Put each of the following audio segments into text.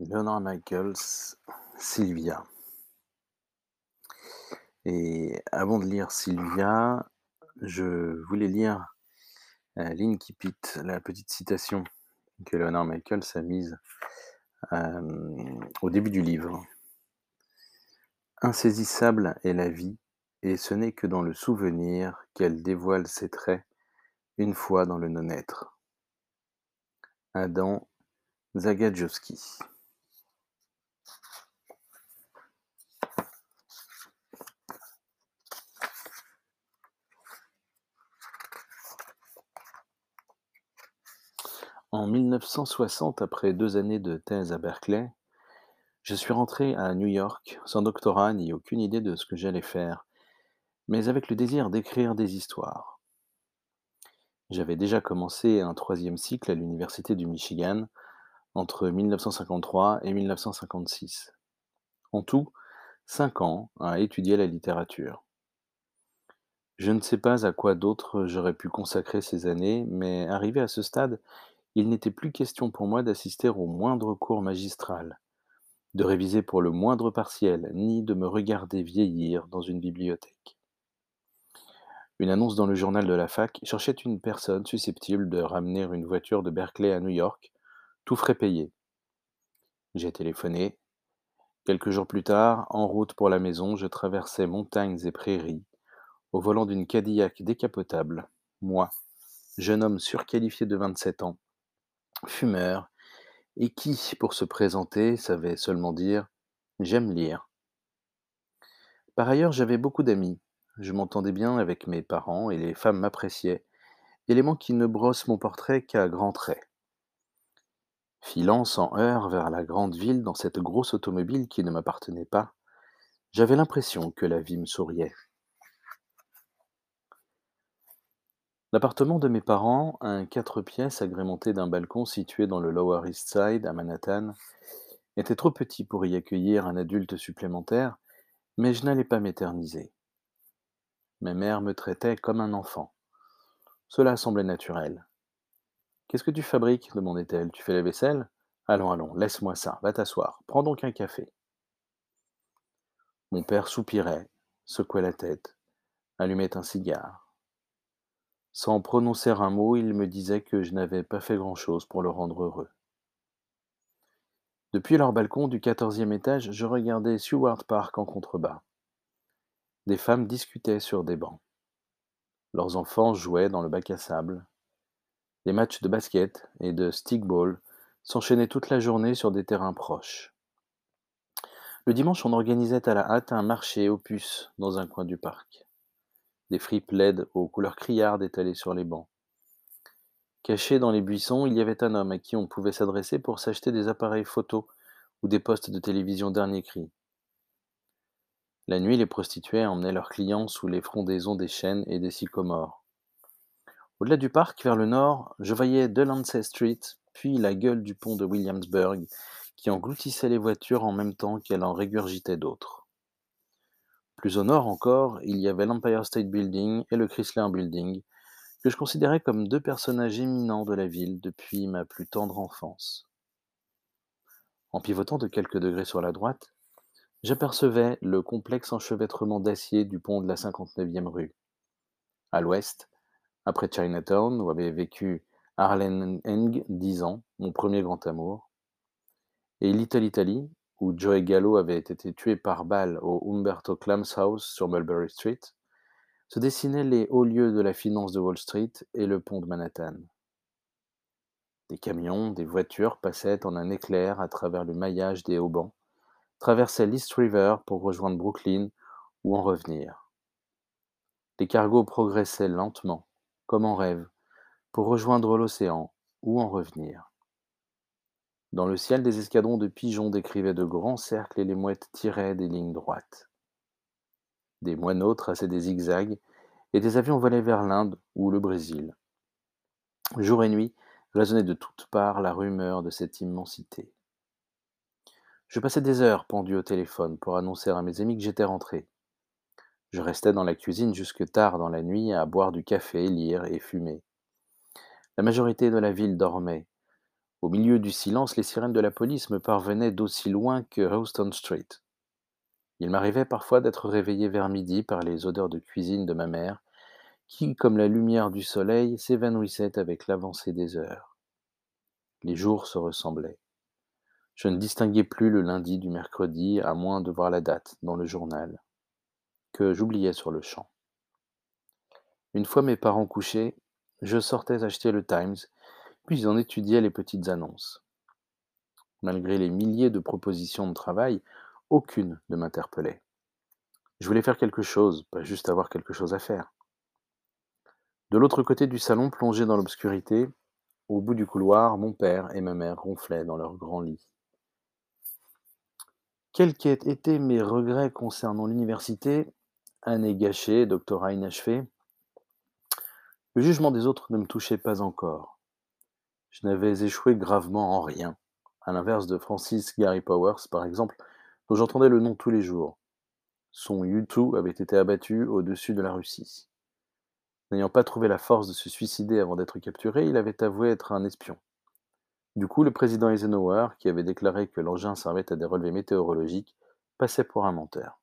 Leonard Michaels, Sylvia. Et avant de lire Sylvia, je voulais lire euh, l'Inkipit, la petite citation que Leonard Michaels a mise au début du livre. Insaisissable est la vie, et ce n'est que dans le souvenir qu'elle dévoile ses traits une fois dans le non-être. Adam Zagajowski. En 1960, après deux années de thèse à Berkeley, je suis rentré à New York sans doctorat ni aucune idée de ce que j'allais faire, mais avec le désir d'écrire des histoires. J'avais déjà commencé un troisième cycle à l'Université du Michigan entre 1953 et 1956. En tout, cinq ans à étudier la littérature. Je ne sais pas à quoi d'autre j'aurais pu consacrer ces années, mais arrivé à ce stade, il n'était plus question pour moi d'assister au moindre cours magistral, de réviser pour le moindre partiel, ni de me regarder vieillir dans une bibliothèque. Une annonce dans le journal de la fac cherchait une personne susceptible de ramener une voiture de Berkeley à New York, tout frais payé. J'ai téléphoné. Quelques jours plus tard, en route pour la maison, je traversais montagnes et prairies, au volant d'une Cadillac décapotable, moi, jeune homme surqualifié de 27 ans, fumeur, et qui, pour se présenter, savait seulement dire J'aime lire. Par ailleurs, j'avais beaucoup d'amis, je m'entendais bien avec mes parents et les femmes m'appréciaient, élément qui ne brosse mon portrait qu'à grands traits. Filant sans heurts vers la grande ville dans cette grosse automobile qui ne m'appartenait pas, j'avais l'impression que la vie me souriait. L'appartement de mes parents, un quatre pièces agrémenté d'un balcon situé dans le Lower East Side à Manhattan, était trop petit pour y accueillir un adulte supplémentaire, mais je n'allais pas m'éterniser. Ma mère me traitait comme un enfant. Cela semblait naturel. Qu'est-ce que tu fabriques? demandait-elle. Tu fais la vaisselle? Allons, allons, laisse-moi ça, va t'asseoir, prends donc un café. Mon père soupirait, secouait la tête, allumait un cigare. Sans prononcer un mot, il me disait que je n'avais pas fait grand-chose pour le rendre heureux. Depuis leur balcon du quatorzième étage, je regardais Seward Park en contrebas. Des femmes discutaient sur des bancs. Leurs enfants jouaient dans le bac à sable. Les matchs de basket et de stickball s'enchaînaient toute la journée sur des terrains proches. Le dimanche, on organisait à la hâte un marché aux puces dans un coin du parc. Des fripes LED aux couleurs criardes étalées sur les bancs. Caché dans les buissons, il y avait un homme à qui on pouvait s'adresser pour s'acheter des appareils photo ou des postes de télévision dernier cri. La nuit, les prostituées emmenaient leurs clients sous les frondaisons des chênes et des sycomores. Au-delà du parc, vers le nord, je voyais Delancey Street, puis la gueule du pont de Williamsburg, qui engloutissait les voitures en même temps qu'elle en régurgitait d'autres. Plus au nord encore, il y avait l'Empire State Building et le Chrysler Building, que je considérais comme deux personnages éminents de la ville depuis ma plus tendre enfance. En pivotant de quelques degrés sur la droite, J'apercevais le complexe enchevêtrement d'acier du pont de la 59e rue. À l'ouest, après Chinatown, où avait vécu Arlen Eng, dix ans, mon premier grand amour, et Little Italy, où Joey Gallo avait été tué par balle au Umberto Clams House sur Mulberry Street, se dessinaient les hauts lieux de la finance de Wall Street et le pont de Manhattan. Des camions, des voitures passaient en un éclair à travers le maillage des haubans, traversaient l'East River pour rejoindre Brooklyn ou en revenir. Les cargos progressaient lentement, comme en rêve, pour rejoindre l'océan ou en revenir. Dans le ciel, des escadrons de pigeons décrivaient de grands cercles et les mouettes tiraient des lignes droites. Des moineaux traçaient des zigzags et des avions volaient vers l'Inde ou le Brésil. Jour et nuit résonnait de toutes parts la rumeur de cette immensité. Je passais des heures pendu au téléphone pour annoncer à mes amis que j'étais rentré. Je restais dans la cuisine jusque tard dans la nuit à boire du café, lire et fumer. La majorité de la ville dormait, Au milieu du silence, les sirènes de la police me parvenaient d'aussi loin que Houston Street. Il m'arrivait parfois d'être réveillé vers midi par les odeurs de cuisine de ma mère, qui, comme la lumière du soleil, s'évanouissait avec l'avancée des heures. Les jours se ressemblaient. Je ne distinguais plus le lundi du mercredi, à moins de voir la date dans le journal, que j'oubliais sur le champ. Une fois mes parents couchés, je sortais acheter le Times, puis j'en étudiais les petites annonces. Malgré les milliers de propositions de travail, aucune ne m'interpellait. Je voulais faire quelque chose, pas juste avoir quelque chose à faire. De l'autre côté du salon, plongé dans l'obscurité, au bout du couloir, mon père et ma mère ronflaient dans leur grand lit. Quels qu'aient été mes regrets concernant l'université, année gâchée, doctorat inachevé, le jugement des autres ne me touchait pas encore. Je n'avais échoué gravement en rien, à l'inverse de Francis Gary Powers, par exemple, dont j'entendais le nom tous les jours. Son U2 avait été abattu au-dessus de la Russie. N'ayant pas trouvé la force de se suicider avant d'être capturé, il avait avoué être un espion. Du coup, le président Eisenhower, qui avait déclaré que l'engin servait à des relevés météorologiques, passait pour un menteur.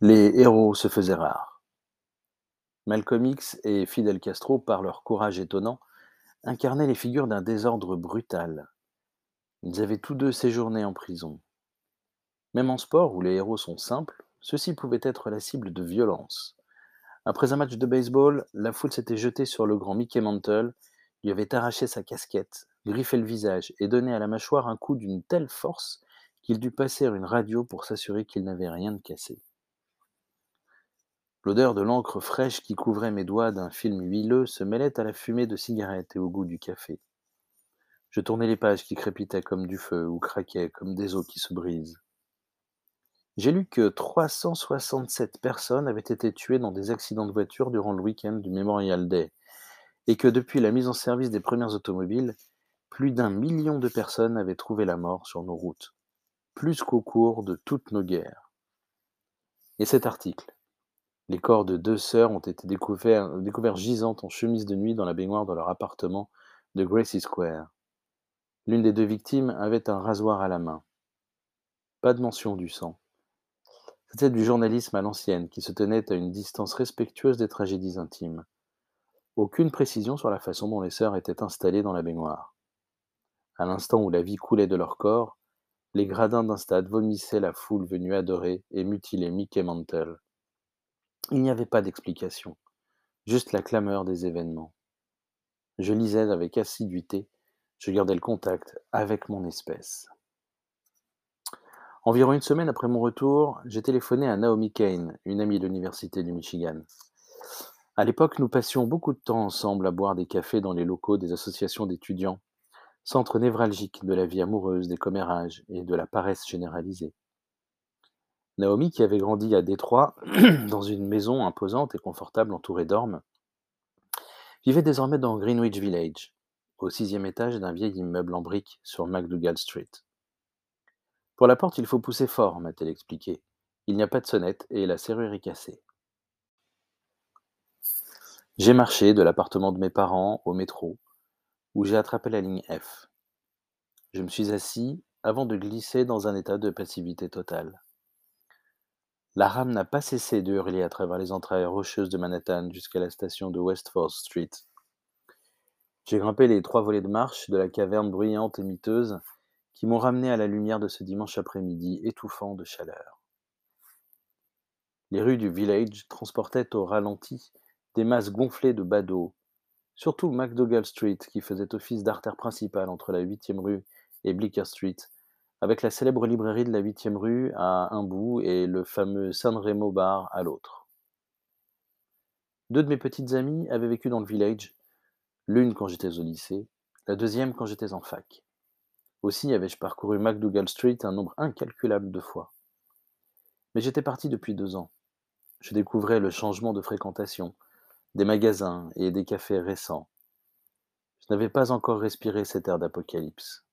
Les héros se faisaient rares. Malcolm X et Fidel Castro, par leur courage étonnant, incarnaient les figures d'un désordre brutal. Ils avaient tous deux séjourné en prison. Même en sport, où les héros sont simples, ceux-ci pouvaient être la cible de violences. Après un match de baseball, la foule s'était jetée sur le grand Mickey Mantle, lui avait arraché sa casquette, griffé le visage et donné à la mâchoire un coup d'une telle force qu'il dut passer une radio pour s'assurer qu'il n'avait rien de cassé. L'odeur de l'encre fraîche qui couvrait mes doigts d'un film huileux se mêlait à la fumée de cigarette et au goût du café. Je tournais les pages qui crépitaient comme du feu ou craquaient comme des os qui se brisent. J'ai lu que 367 personnes avaient été tuées dans des accidents de voiture durant le week-end du Memorial Day et que depuis la mise en service des premières automobiles, plus d'un million de personnes avaient trouvé la mort sur nos routes, plus qu'au cours de toutes nos guerres. Et cet article, les corps de deux sœurs ont été découverts, gisantes en chemise de nuit dans la baignoire de leur appartement de Gracie Square. L'une des deux victimes avait un rasoir à la main. Pas de mention du sang. C'était du journalisme à l'ancienne qui se tenait à une distance respectueuse des tragédies intimes. Aucune précision sur la façon dont les sœurs étaient installées dans la baignoire. À l'instant où la vie coulait de leur corps, les gradins d'un stade vomissaient la foule venue adorer et mutiler Mickey Mantle. Il n'y avait pas d'explication, juste la clameur des événements. Je lisais avec assiduité, je gardais le contact avec mon espèce. Environ une semaine après mon retour, j'ai téléphoné à Naomi Kane, une amie de l'Université du Michigan. À l'époque, nous passions beaucoup de temps ensemble à boire des cafés dans les locaux des associations d'étudiants, centre névralgique de la vie amoureuse, des commérages et de la paresse généralisée. Naomi, qui avait grandi à Détroit, dans une maison imposante et confortable entourée d'ormes, vivait désormais dans Greenwich Village, au sixième étage d'un vieil immeuble en briques sur McDougall Street. Pour la porte, il faut pousser fort, m'a-t-elle expliqué. Il n'y a pas de sonnette et la serrure est cassée. J'ai marché de l'appartement de mes parents au métro, où j'ai attrapé la ligne F. Je me suis assis avant de glisser dans un état de passivité totale. La rame n'a pas cessé de hurler à travers les entrailles rocheuses de Manhattan jusqu'à la station de West Fourth Street. J'ai grimpé les trois volets de marche de la caverne bruyante et miteuse qui m'ont ramené à la lumière de ce dimanche après-midi étouffant de chaleur. Les rues du village transportaient au ralenti des masses gonflées de badauds, surtout McDougall Street qui faisait office d'artère principale entre la 8e rue et Bleecker Street, avec la célèbre librairie de la Huitième rue à un bout et le fameux San Remo Bar à l'autre. Deux de mes petites amies avaient vécu dans le village, l'une quand j'étais au lycée, la deuxième quand j'étais en fac. Aussi avais-je parcouru McDougall Street un nombre incalculable de fois. Mais j'étais parti depuis deux ans. Je découvrais le changement de fréquentation, des magasins et des cafés récents. Je n'avais pas encore respiré cet air d'apocalypse.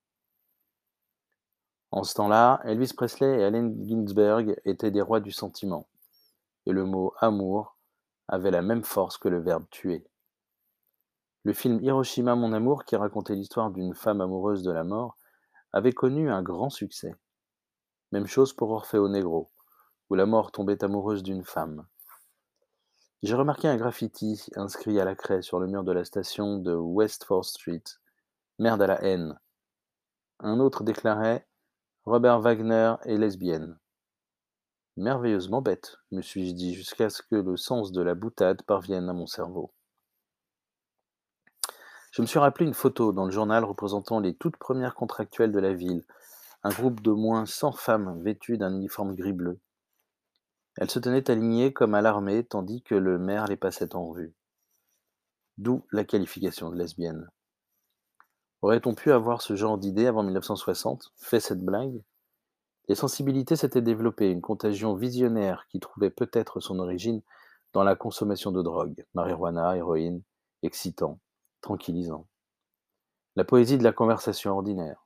En ce temps-là, Elvis Presley et Allen Ginsberg étaient des rois du sentiment, et le mot amour avait la même force que le verbe tuer. Le film Hiroshima mon amour, qui racontait l'histoire d'une femme amoureuse de la mort, avait connu un grand succès. Même chose pour Orfeo Negro, où la mort tombait amoureuse d'une femme. J'ai remarqué un graffiti inscrit à la craie sur le mur de la station de West 4th Street. Merde à la haine. Un autre déclarait Robert Wagner est lesbienne. Merveilleusement bête, me suis-je dit, jusqu'à ce que le sens de la boutade parvienne à mon cerveau. Je me suis rappelé une photo dans le journal représentant les toutes premières contractuelles de la ville, un groupe d'au moins cent femmes vêtues d'un uniforme gris-bleu. Elles se tenaient alignées comme à l'armée tandis que le maire les passait en revue. D'où la qualification de lesbienne. Aurait-on pu avoir ce genre d'idée avant 1960 Fait cette blague Les sensibilités s'étaient développées, une contagion visionnaire qui trouvait peut-être son origine dans la consommation de drogue, marijuana, héroïne, excitant, tranquillisant. La poésie de la conversation ordinaire.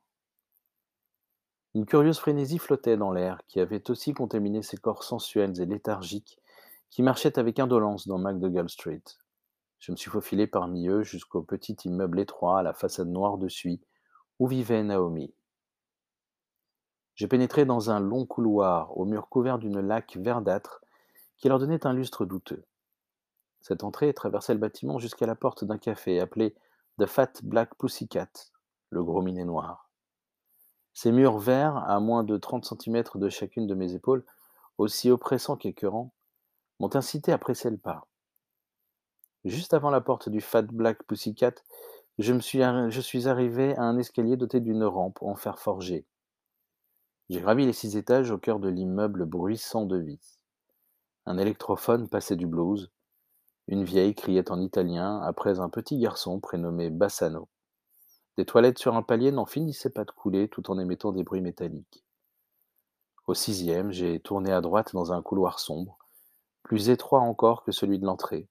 Une curieuse frénésie flottait dans l'air, qui avait aussi contaminé ces corps sensuels et léthargiques qui marchaient avec indolence dans MacDougall Street. Je me suis faufilé parmi eux jusqu'au petit immeuble étroit à la façade noire de suie où vivait Naomi. J'ai pénétré dans un long couloir aux murs couverts d'une laque verdâtre qui leur donnait un lustre douteux. Cette entrée traversait le bâtiment jusqu'à la porte d'un café appelé The Fat Black Pussycat, le gros minet noir. Ces murs verts, à moins de trente centimètres de chacune de mes épaules, aussi oppressants qu'écœurants, m'ont incité à presser le pas. Juste avant la porte du Fat Black Pussycat, je, suis, je suis arrivé à un escalier doté d'une rampe en fer forgé. J'ai gravi les six étages au cœur de l'immeuble bruissant de vie. Un électrophone passait du blues. Une vieille criait en italien après un petit garçon prénommé Bassano. Des toilettes sur un palier n'en finissaient pas de couler tout en émettant des bruits métalliques. Au sixième, j'ai tourné à droite dans un couloir sombre, plus étroit encore que celui de l'entrée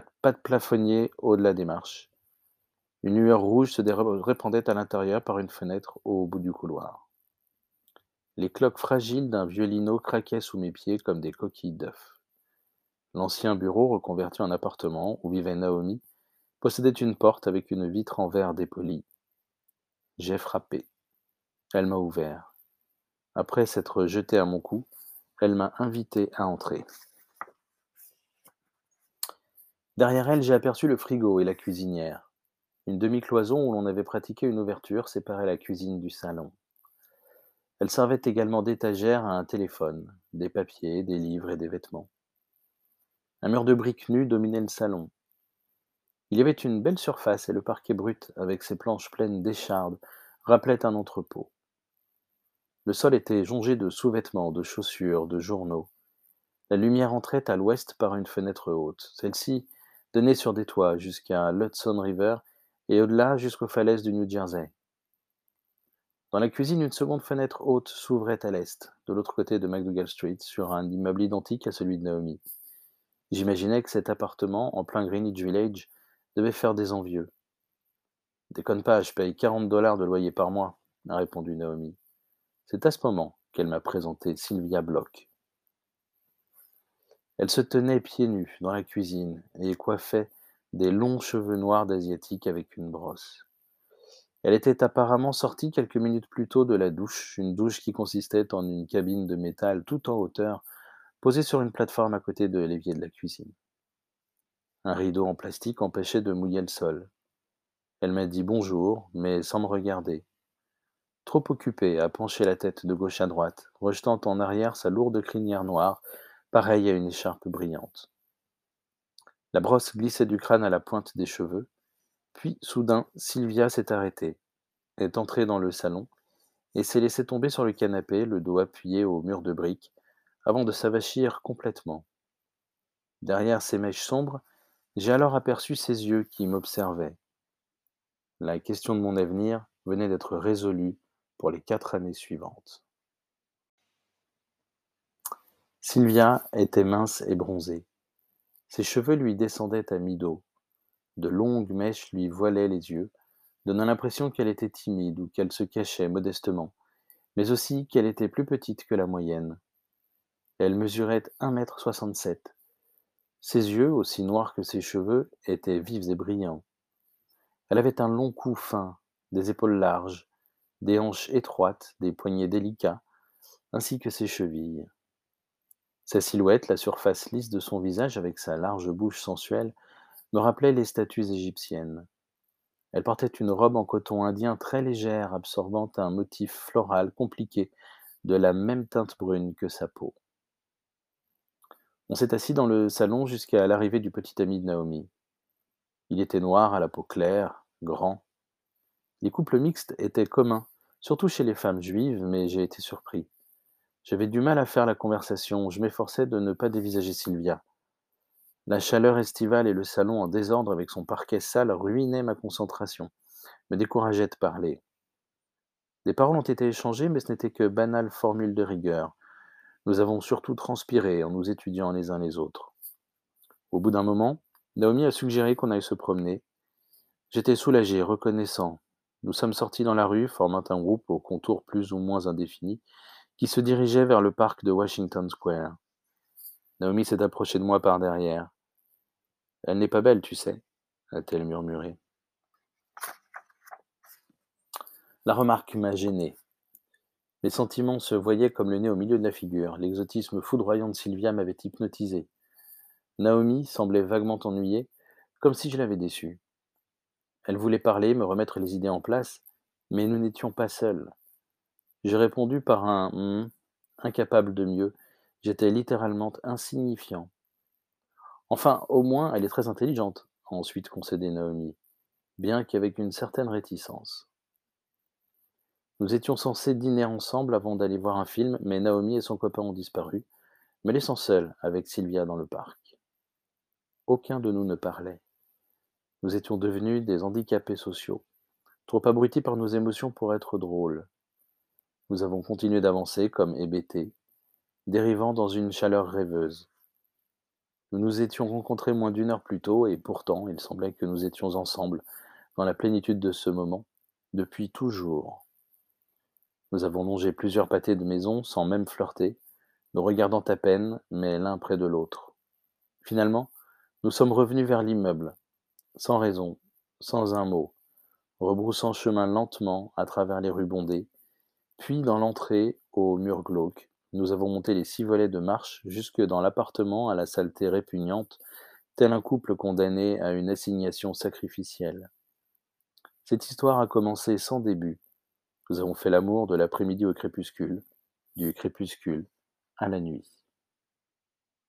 pas de plafonnier au-delà des marches. Une lueur rouge se répandait à l'intérieur par une fenêtre au bout du couloir. Les cloques fragiles d'un vieux lino craquaient sous mes pieds comme des coquilles d'œufs. L'ancien bureau, reconverti en appartement, où vivait Naomi, possédait une porte avec une vitre en verre dépoli. J'ai frappé. Elle m'a ouvert. Après s'être jetée à mon cou, elle m'a invité à entrer. Derrière elle, j'ai aperçu le frigo et la cuisinière. Une demi-cloison où l'on avait pratiqué une ouverture séparait la cuisine du salon. Elle servait également d'étagère à un téléphone, des papiers, des livres et des vêtements. Un mur de briques nues dominait le salon. Il y avait une belle surface et le parquet brut, avec ses planches pleines d'échardes, rappelait un entrepôt. Le sol était jonché de sous-vêtements, de chaussures, de journaux. La lumière entrait à l'ouest par une fenêtre haute. Celle-ci donnait sur des toits jusqu'à l'Hudson River et au-delà jusqu'aux falaises du New Jersey. Dans la cuisine, une seconde fenêtre haute s'ouvrait à l'est, de l'autre côté de McDougall Street, sur un immeuble identique à celui de Naomi. J'imaginais que cet appartement, en plein Greenwich Village, devait faire des envieux. Déconne pas, je paye 40 dollars de loyer par mois, a répondu Naomi. C'est à ce moment qu'elle m'a présenté Sylvia Bloch. Elle se tenait pieds nus dans la cuisine et coiffait des longs cheveux noirs d'asiatique avec une brosse. Elle était apparemment sortie quelques minutes plus tôt de la douche, une douche qui consistait en une cabine de métal tout en hauteur, posée sur une plateforme à côté de l'évier de la cuisine. Un rideau en plastique empêchait de mouiller le sol. Elle m'a dit bonjour, mais sans me regarder. Trop occupée à pencher la tête de gauche à droite, rejetant en arrière sa lourde crinière noire pareil à une écharpe brillante. La brosse glissait du crâne à la pointe des cheveux, puis soudain Sylvia s'est arrêtée, est entrée dans le salon et s'est laissée tomber sur le canapé, le dos appuyé au mur de briques, avant de s'avachir complètement. Derrière ses mèches sombres, j'ai alors aperçu ses yeux qui m'observaient. La question de mon avenir venait d'être résolue pour les quatre années suivantes. Sylvia était mince et bronzée. Ses cheveux lui descendaient à mi-dos. De longues mèches lui voilaient les yeux, donnant l'impression qu'elle était timide ou qu'elle se cachait modestement, mais aussi qu'elle était plus petite que la moyenne. Elle mesurait un mètre soixante-sept. Ses yeux, aussi noirs que ses cheveux, étaient vifs et brillants. Elle avait un long cou fin, des épaules larges, des hanches étroites, des poignets délicats, ainsi que ses chevilles. Sa silhouette, la surface lisse de son visage avec sa large bouche sensuelle, me rappelait les statues égyptiennes. Elle portait une robe en coton indien très légère, absorbant un motif floral compliqué de la même teinte brune que sa peau. On s'est assis dans le salon jusqu'à l'arrivée du petit ami de Naomi. Il était noir, à la peau claire, grand. Les couples mixtes étaient communs, surtout chez les femmes juives, mais j'ai été surpris. J'avais du mal à faire la conversation, je m'efforçais de ne pas dévisager Sylvia. La chaleur estivale et le salon en désordre avec son parquet sale ruinaient ma concentration, me décourageaient de parler. Des paroles ont été échangées, mais ce n'était que banales formules de rigueur. Nous avons surtout transpiré en nous étudiant les uns les autres. Au bout d'un moment, Naomi a suggéré qu'on aille se promener. J'étais soulagé, reconnaissant. Nous sommes sortis dans la rue, formant un groupe au contour plus ou moins indéfini, qui se dirigeait vers le parc de Washington Square. Naomi s'est approchée de moi par derrière. Elle n'est pas belle, tu sais, a-t-elle murmuré. La remarque m'a gêné. Mes sentiments se voyaient comme le nez au milieu de la figure. L'exotisme foudroyant de Sylvia m'avait hypnotisé. Naomi semblait vaguement ennuyée, comme si je l'avais déçue. Elle voulait parler, me remettre les idées en place, mais nous n'étions pas seuls. J'ai répondu par un hum, incapable de mieux. J'étais littéralement insignifiant. Enfin, au moins, elle est très intelligente, a ensuite concédé Naomi, bien qu'avec une certaine réticence. Nous étions censés dîner ensemble avant d'aller voir un film, mais Naomi et son copain ont disparu, me laissant seul avec Sylvia dans le parc. Aucun de nous ne parlait. Nous étions devenus des handicapés sociaux, trop abrutis par nos émotions pour être drôles. Nous avons continué d'avancer comme hébétés, dérivant dans une chaleur rêveuse. Nous nous étions rencontrés moins d'une heure plus tôt, et pourtant il semblait que nous étions ensemble, dans la plénitude de ce moment, depuis toujours. Nous avons longé plusieurs pâtés de maison sans même flirter, nous regardant à peine, mais l'un près de l'autre. Finalement, nous sommes revenus vers l'immeuble, sans raison, sans un mot, rebroussant chemin lentement à travers les rues bondées, puis dans l'entrée, au mur glauque, nous avons monté les six volets de marche jusque dans l'appartement à la saleté répugnante, tel un couple condamné à une assignation sacrificielle. Cette histoire a commencé sans début, nous avons fait l'amour de l'après-midi au crépuscule, du crépuscule à la nuit.